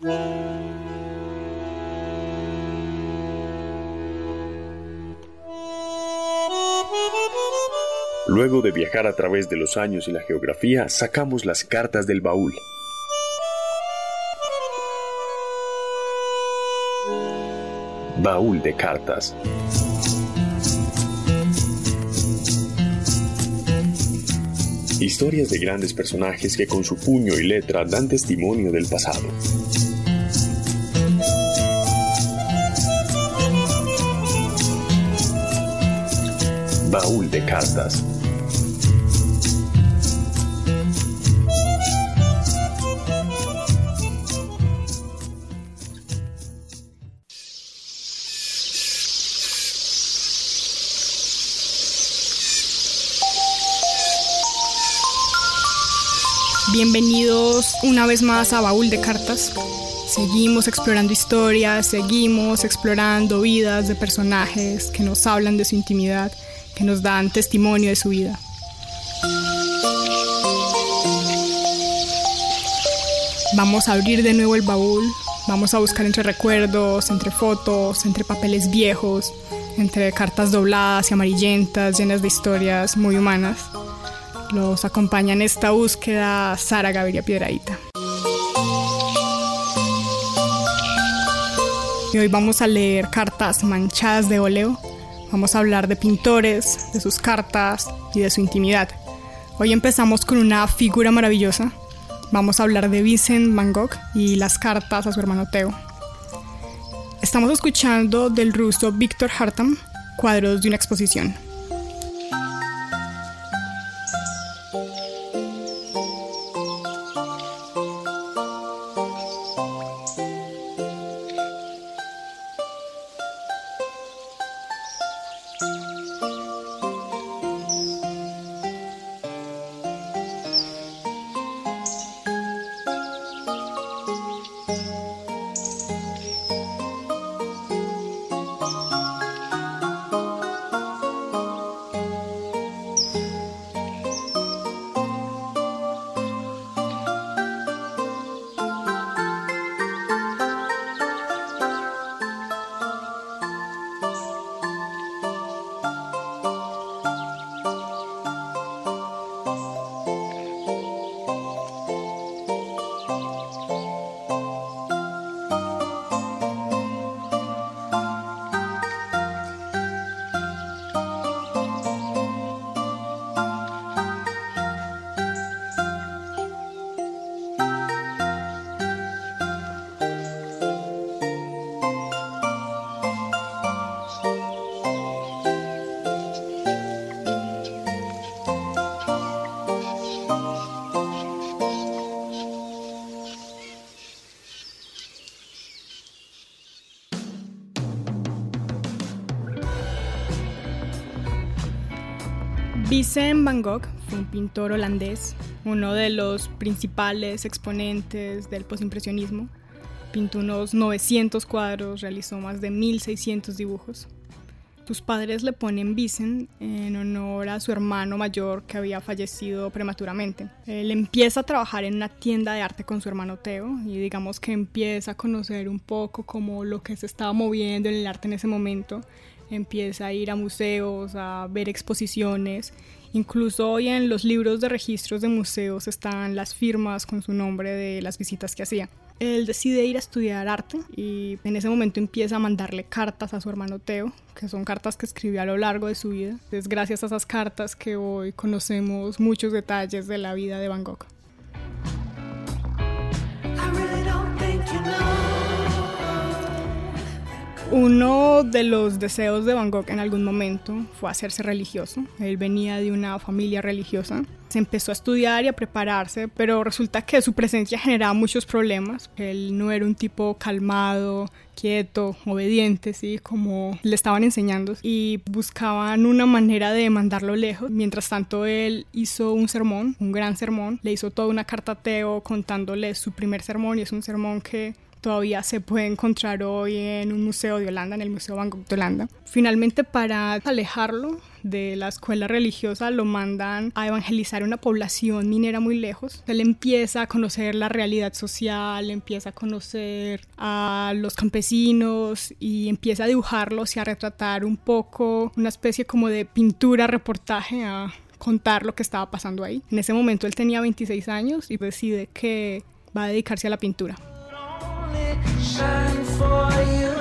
Luego de viajar a través de los años y la geografía, sacamos las cartas del baúl. Baúl de cartas. Historias de grandes personajes que con su puño y letra dan testimonio del pasado. Baúl de cartas. Bienvenidos una vez más a Baúl de Cartas. Seguimos explorando historias, seguimos explorando vidas de personajes que nos hablan de su intimidad, que nos dan testimonio de su vida. Vamos a abrir de nuevo el baúl, vamos a buscar entre recuerdos, entre fotos, entre papeles viejos, entre cartas dobladas y amarillentas llenas de historias muy humanas. Los acompaña en esta búsqueda Sara Gaviria Piedradita. Y hoy vamos a leer cartas manchadas de óleo. Vamos a hablar de pintores, de sus cartas y de su intimidad. Hoy empezamos con una figura maravillosa. Vamos a hablar de Vincent Van Gogh y las cartas a su hermano Teo. Estamos escuchando del ruso Víctor Hartam cuadros de una exposición. Vincent van Gogh fue un pintor holandés, uno de los principales exponentes del posimpresionismo. Pintó unos 900 cuadros, realizó más de 1600 dibujos. Sus padres le ponen Vincent en honor a su hermano mayor que había fallecido prematuramente. Él empieza a trabajar en una tienda de arte con su hermano Teo y digamos que empieza a conocer un poco como lo que se estaba moviendo en el arte en ese momento empieza a ir a museos, a ver exposiciones. Incluso hoy en los libros de registros de museos están las firmas con su nombre de las visitas que hacía. Él decide ir a estudiar arte y en ese momento empieza a mandarle cartas a su hermano Teo, que son cartas que escribió a lo largo de su vida. Es gracias a esas cartas que hoy conocemos muchos detalles de la vida de Van Gogh. Uno de los deseos de Van Gogh en algún momento fue hacerse religioso. Él venía de una familia religiosa. Se empezó a estudiar y a prepararse, pero resulta que su presencia generaba muchos problemas. Él no era un tipo calmado, quieto, obediente, ¿sí? como le estaban enseñando, y buscaban una manera de mandarlo lejos. Mientras tanto, él hizo un sermón, un gran sermón, le hizo toda una carta a Teo contándole su primer sermón, y es un sermón que todavía se puede encontrar hoy en un museo de Holanda, en el Museo Van Gogh de Holanda. Finalmente, para alejarlo de la escuela religiosa, lo mandan a evangelizar una población minera muy lejos. Él empieza a conocer la realidad social, empieza a conocer a los campesinos y empieza a dibujarlos y a retratar un poco una especie como de pintura, reportaje a contar lo que estaba pasando ahí. En ese momento él tenía 26 años y decide que va a dedicarse a la pintura. shine for you.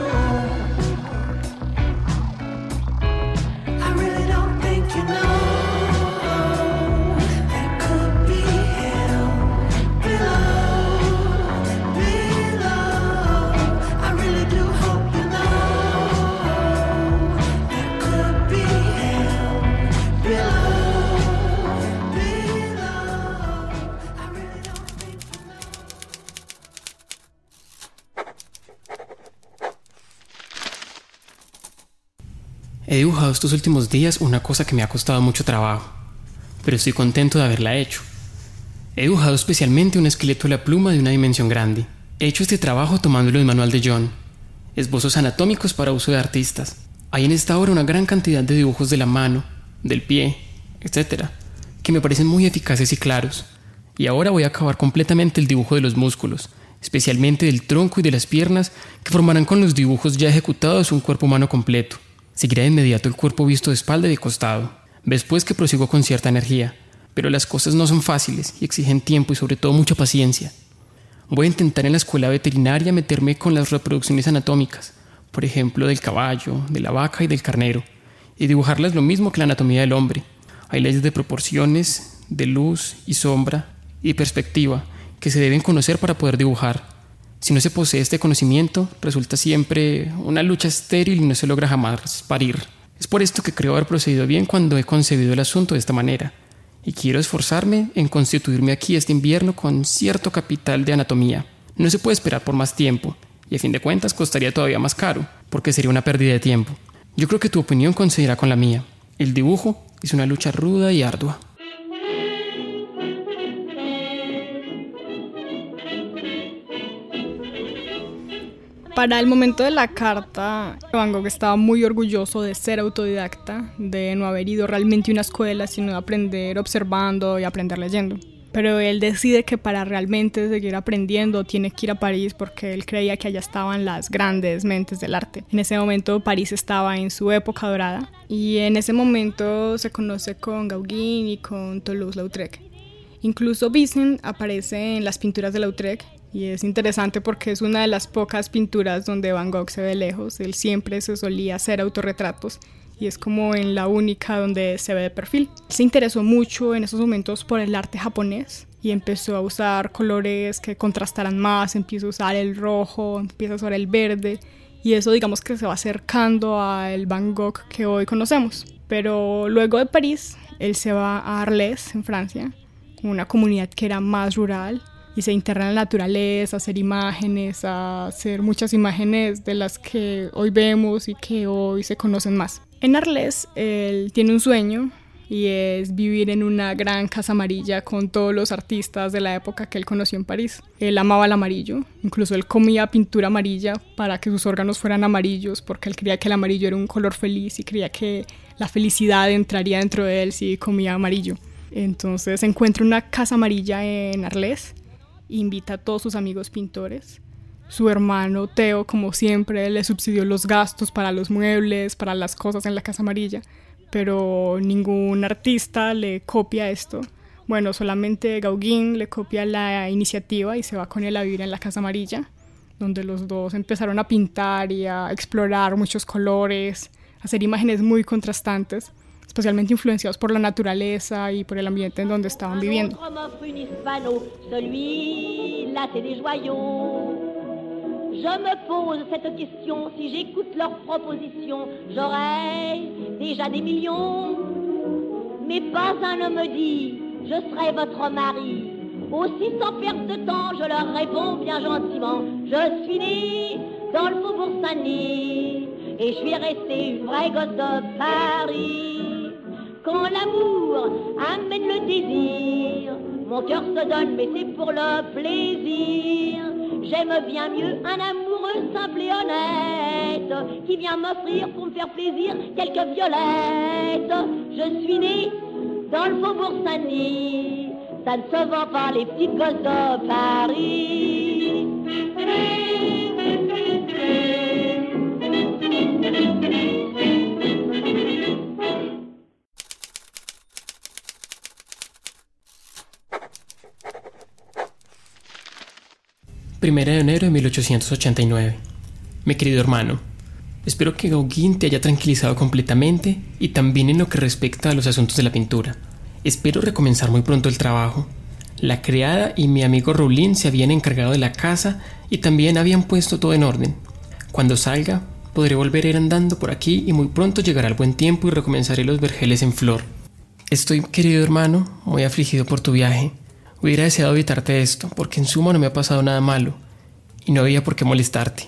He dibujado estos últimos días una cosa que me ha costado mucho trabajo, pero estoy contento de haberla hecho. He dibujado especialmente un esqueleto de la pluma de una dimensión grande. He hecho este trabajo tomándolo del manual de John, esbozos anatómicos para uso de artistas. Hay en esta obra una gran cantidad de dibujos de la mano, del pie, etc., que me parecen muy eficaces y claros. Y ahora voy a acabar completamente el dibujo de los músculos, especialmente del tronco y de las piernas, que formarán con los dibujos ya ejecutados un cuerpo humano completo. Seguirá de inmediato el cuerpo visto de espalda y de costado. Después que prosigo con cierta energía, pero las cosas no son fáciles y exigen tiempo y sobre todo mucha paciencia. Voy a intentar en la escuela veterinaria meterme con las reproducciones anatómicas, por ejemplo del caballo, de la vaca y del carnero, y dibujarlas lo mismo que la anatomía del hombre. Hay leyes de proporciones, de luz y sombra y perspectiva que se deben conocer para poder dibujar. Si no se posee este conocimiento, resulta siempre una lucha estéril y no se logra jamás parir. Es por esto que creo haber procedido bien cuando he concebido el asunto de esta manera, y quiero esforzarme en constituirme aquí este invierno con cierto capital de anatomía. No se puede esperar por más tiempo, y a fin de cuentas costaría todavía más caro, porque sería una pérdida de tiempo. Yo creo que tu opinión coincidirá con la mía. El dibujo es una lucha ruda y ardua. Para el momento de la carta, Van Gogh estaba muy orgulloso de ser autodidacta, de no haber ido realmente a una escuela, sino de aprender observando y aprender leyendo. Pero él decide que para realmente seguir aprendiendo tiene que ir a París porque él creía que allá estaban las grandes mentes del arte. En ese momento París estaba en su época dorada y en ese momento se conoce con Gauguin y con Toulouse-Lautrec. Incluso Vincent aparece en las pinturas de Lautrec y es interesante porque es una de las pocas pinturas donde Van Gogh se ve lejos. Él siempre se solía hacer autorretratos y es como en la única donde se ve de perfil. Se interesó mucho en esos momentos por el arte japonés y empezó a usar colores que contrastaran más, empieza a usar el rojo, empieza a usar el verde y eso digamos que se va acercando al Van Gogh que hoy conocemos. Pero luego de París, él se va a Arles, en Francia, una comunidad que era más rural y se interna en la naturaleza, hacer imágenes, a hacer muchas imágenes de las que hoy vemos y que hoy se conocen más. En Arles, él tiene un sueño y es vivir en una gran casa amarilla con todos los artistas de la época que él conoció en París. Él amaba el amarillo, incluso él comía pintura amarilla para que sus órganos fueran amarillos porque él creía que el amarillo era un color feliz y creía que la felicidad entraría dentro de él si comía amarillo. Entonces encuentra una casa amarilla en Arles invita a todos sus amigos pintores. Su hermano Teo, como siempre, le subsidió los gastos para los muebles, para las cosas en la Casa Amarilla, pero ningún artista le copia esto. Bueno, solamente Gauguin le copia la iniciativa y se va con él a vivir en la Casa Amarilla, donde los dos empezaron a pintar y a explorar muchos colores, hacer imágenes muy contrastantes especialmente influenciados por la naturaleza y por el ambiente en donde estaban viviendo. Je me pose cette question, si j'écoute leurs propositions, j'aurai déjà des millions. Mais pas un ne me dit, je serai votre mari. Aussi sans perte de temps, je leur réponds bien gentiment, je suis né dans le faubourg Saint-Denis et je suis resté une vraie gosse de Paris. Quand l'amour amène le désir, mon cœur se donne, mais c'est pour le plaisir. J'aime bien mieux un amoureux simple et honnête qui vient m'offrir pour me faire plaisir quelques violettes. Je suis née dans le faubourg Saint-Denis, ça ne se vend pas les petites gosses de Paris. Primera de enero de 1889. Mi querido hermano, espero que Gauguin te haya tranquilizado completamente y también en lo que respecta a los asuntos de la pintura. Espero recomenzar muy pronto el trabajo. La criada y mi amigo Roulin se habían encargado de la casa y también habían puesto todo en orden. Cuando salga, podré volver a ir andando por aquí y muy pronto llegará el buen tiempo y recomenzaré los vergeles en flor. Estoy, querido hermano, muy afligido por tu viaje. Hubiera deseado evitarte esto, porque en suma no me ha pasado nada malo, y no había por qué molestarte.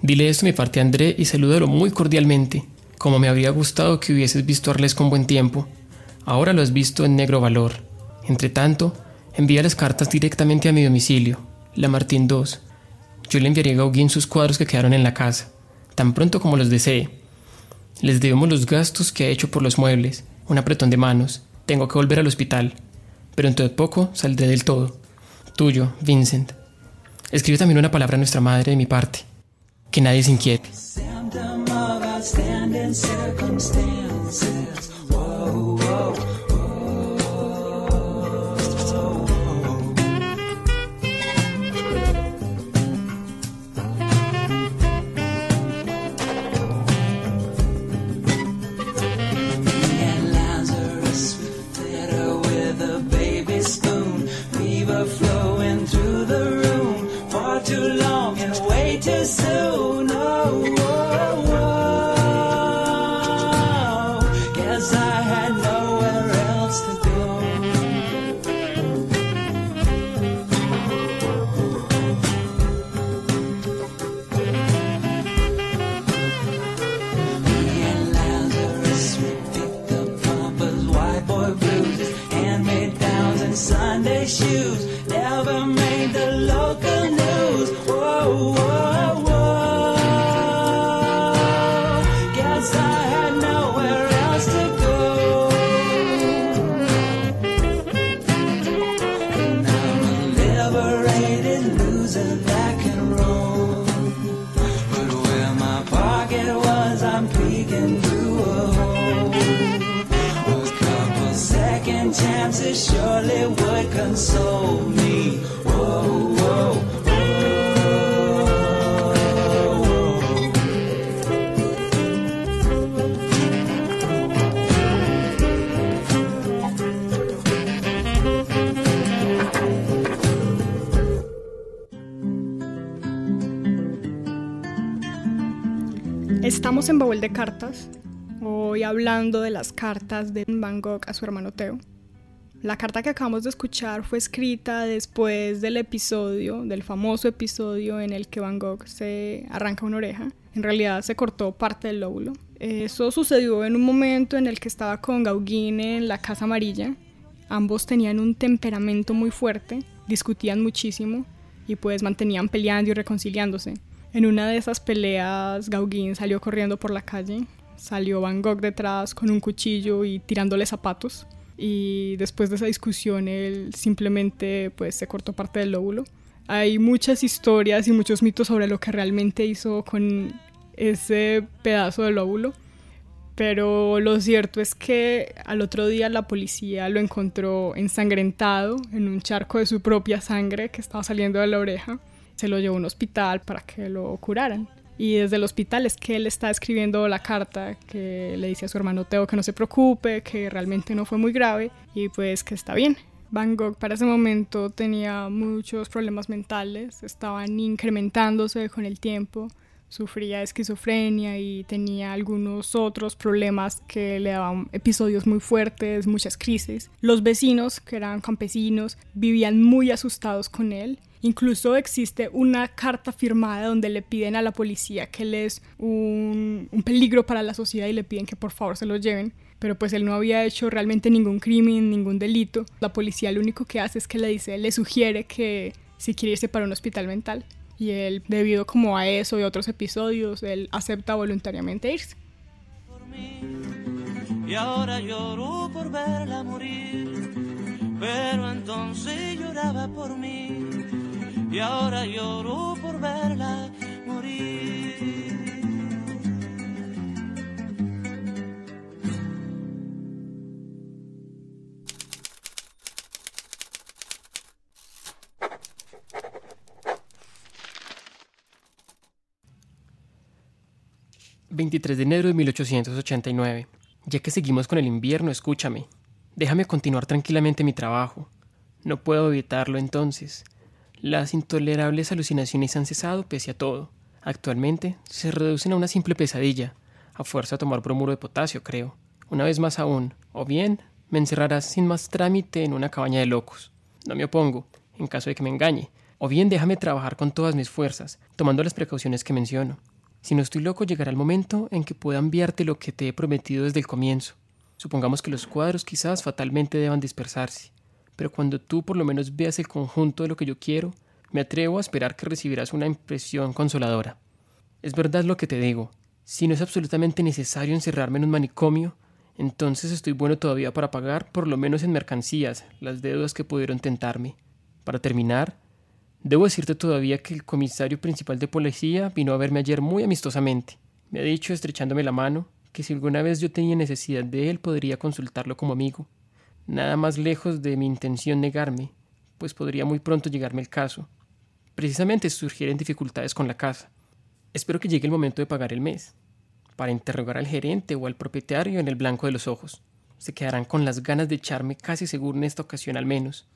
Dile esto a mi parte André y salúdalo muy cordialmente, como me habría gustado que hubieses visto a Arles con buen tiempo. Ahora lo has visto en negro valor. Entre tanto, envía las cartas directamente a mi domicilio, la Martín 2. Yo le enviaré a Gauguin sus cuadros que quedaron en la casa, tan pronto como los desee. Les debemos los gastos que ha hecho por los muebles, un apretón de manos. Tengo que volver al hospital pero de poco saldré del todo. Tuyo, Vincent. Escribe también una palabra a nuestra madre de mi parte. Que nadie se inquiete. loco Estamos en Baúl de Cartas, hoy hablando de las cartas de Van Gogh a su hermano Theo. La carta que acabamos de escuchar fue escrita después del episodio, del famoso episodio en el que Van Gogh se arranca una oreja. En realidad se cortó parte del lóbulo. Eso sucedió en un momento en el que estaba con Gauguin en la Casa Amarilla. Ambos tenían un temperamento muy fuerte, discutían muchísimo y pues mantenían peleando y reconciliándose. En una de esas peleas, Gauguin salió corriendo por la calle, salió Van Gogh detrás con un cuchillo y tirándole zapatos. Y después de esa discusión, él simplemente pues se cortó parte del lóbulo. Hay muchas historias y muchos mitos sobre lo que realmente hizo con ese pedazo de lóbulo. Pero lo cierto es que al otro día la policía lo encontró ensangrentado en un charco de su propia sangre que estaba saliendo de la oreja se lo llevó a un hospital para que lo curaran. Y desde el hospital es que él está escribiendo la carta que le dice a su hermano Teo que no se preocupe, que realmente no fue muy grave y pues que está bien. Van Gogh para ese momento tenía muchos problemas mentales, estaban incrementándose con el tiempo, sufría esquizofrenia y tenía algunos otros problemas que le daban episodios muy fuertes, muchas crisis. Los vecinos, que eran campesinos, vivían muy asustados con él Incluso existe una carta firmada donde le piden a la policía que él es un, peligro para la sociedad y le piden que por favor se lo lleven. Pero pues él no había hecho realmente ningún crimen, ningún delito. La policía lo único que hace es que le dice, le sugiere que si quiere irse para un hospital mental. Y él, debido como a eso y otros episodios, él acepta voluntariamente irse. Y ahora lloro por verla morir, pero entonces lloraba por mí. Y ahora lloro por verla morir. 23 de enero de 1889. Ya que seguimos con el invierno, escúchame. Déjame continuar tranquilamente mi trabajo. No puedo evitarlo entonces. Las intolerables alucinaciones han cesado pese a todo. Actualmente se reducen a una simple pesadilla, a fuerza de tomar bromuro de potasio, creo. Una vez más aún, o bien me encerrarás sin más trámite en una cabaña de locos. No me opongo, en caso de que me engañe. O bien déjame trabajar con todas mis fuerzas, tomando las precauciones que menciono. Si no estoy loco, llegará el momento en que pueda enviarte lo que te he prometido desde el comienzo. Supongamos que los cuadros quizás fatalmente deban dispersarse, pero cuando tú por lo menos veas el conjunto de lo que yo quiero, me atrevo a esperar que recibirás una impresión consoladora. Es verdad lo que te digo. Si no es absolutamente necesario encerrarme en un manicomio, entonces estoy bueno todavía para pagar, por lo menos en mercancías, las deudas que pudieron tentarme. Para terminar, Debo decirte todavía que el comisario principal de policía vino a verme ayer muy amistosamente. Me ha dicho, estrechándome la mano, que si alguna vez yo tenía necesidad de él podría consultarlo como amigo. Nada más lejos de mi intención negarme, pues podría muy pronto llegarme el caso. Precisamente surgieren dificultades con la casa. Espero que llegue el momento de pagar el mes, para interrogar al gerente o al propietario en el blanco de los ojos. Se quedarán con las ganas de echarme casi seguro en esta ocasión al menos.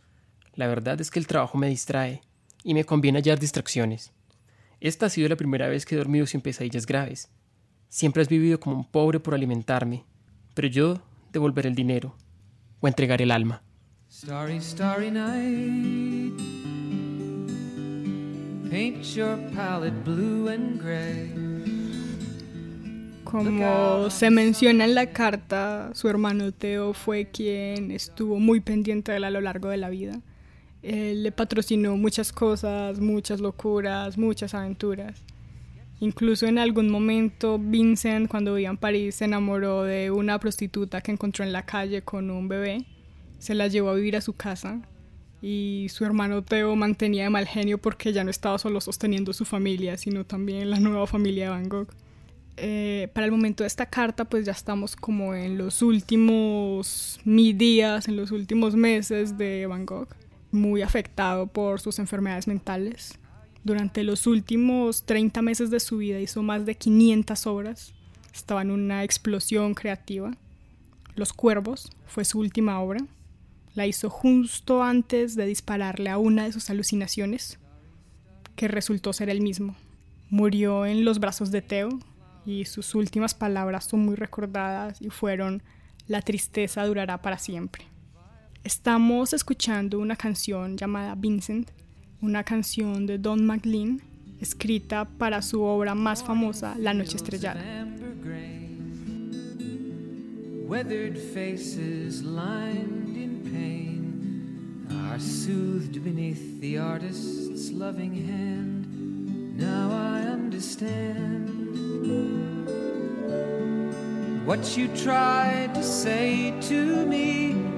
La verdad es que el trabajo me distrae y me conviene hallar distracciones. Esta ha sido la primera vez que he dormido sin pesadillas graves. Siempre has vivido como un pobre por alimentarme, pero yo devolveré el dinero o entregaré el alma. Starry, starry night. Paint your palette blue and gray. Como se menciona en la carta, su hermano Teo fue quien estuvo muy pendiente de él a lo largo de la vida. Él le patrocinó muchas cosas, muchas locuras, muchas aventuras. Incluso en algún momento Vincent, cuando vivía en París, se enamoró de una prostituta que encontró en la calle con un bebé. Se la llevó a vivir a su casa y su hermano Teo mantenía de mal genio porque ya no estaba solo sosteniendo su familia, sino también la nueva familia de Van Gogh. Eh, para el momento de esta carta, pues ya estamos como en los últimos mil días, en los últimos meses de Van Gogh muy afectado por sus enfermedades mentales. Durante los últimos 30 meses de su vida hizo más de 500 obras. Estaba en una explosión creativa. Los Cuervos fue su última obra. La hizo justo antes de dispararle a una de sus alucinaciones, que resultó ser el mismo. Murió en los brazos de Teo y sus últimas palabras son muy recordadas y fueron La tristeza durará para siempre. Estamos escuchando una canción llamada Vincent, una canción de Don McLean, escrita para su obra más famosa, La Noche Estrellada. Weathered faces lined in pain are soothed beneath the artist's loving hand. Now I understand what you tried to say to me.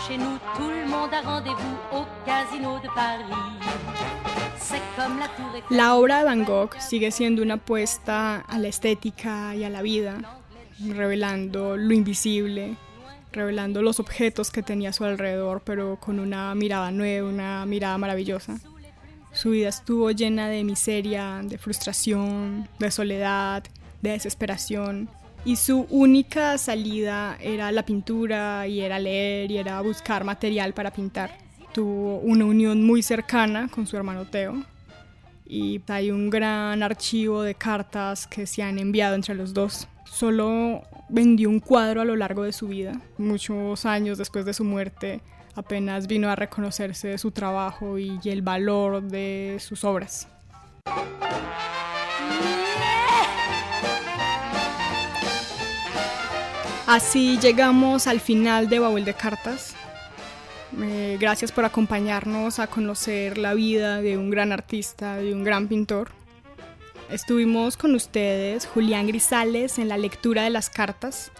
chez nous, tout le monde a rendez-vous casino de Paris. La obra de Van Gogh sigue siendo una apuesta a la estética y a la vida, revelando lo invisible, revelando los objetos que tenía a su alrededor, pero con una mirada nueva, una mirada maravillosa. Su vida estuvo llena de miseria, de frustración, de soledad, de desesperación, y su única salida era la pintura y era leer y era buscar material para pintar. Tuvo una unión muy cercana con su hermano Teo y hay un gran archivo de cartas que se han enviado entre los dos. Solo vendió un cuadro a lo largo de su vida. Muchos años después de su muerte apenas vino a reconocerse su trabajo y el valor de sus obras. Así llegamos al final de Baúl de Cartas. Eh, gracias por acompañarnos a conocer la vida de un gran artista, de un gran pintor. Estuvimos con ustedes Julián Grisales en la lectura de las cartas,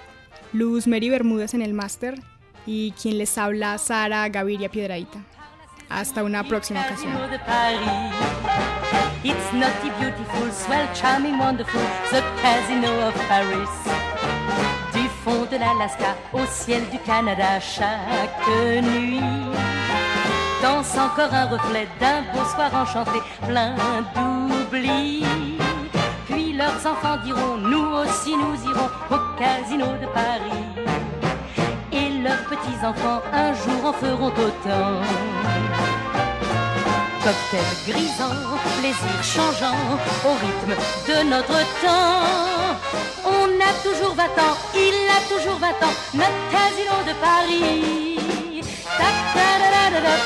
Luz Mary Bermúdez en el máster y quien les habla Sara Gaviria Piedraíta. Hasta una próxima ocasión. Fond de l'Alaska au ciel du Canada chaque nuit. Danse encore un reflet d'un beau soir enchanté, plein d'oubli. Puis leurs enfants diront, nous aussi nous irons au casino de Paris. Et leurs petits-enfants un jour en feront autant. Cocktail grisant, plaisir changeant, au rythme de notre temps. A toujours 20 ans, il a toujours 20 ans, notre casino de Paris. Ta -ta -da -da -da.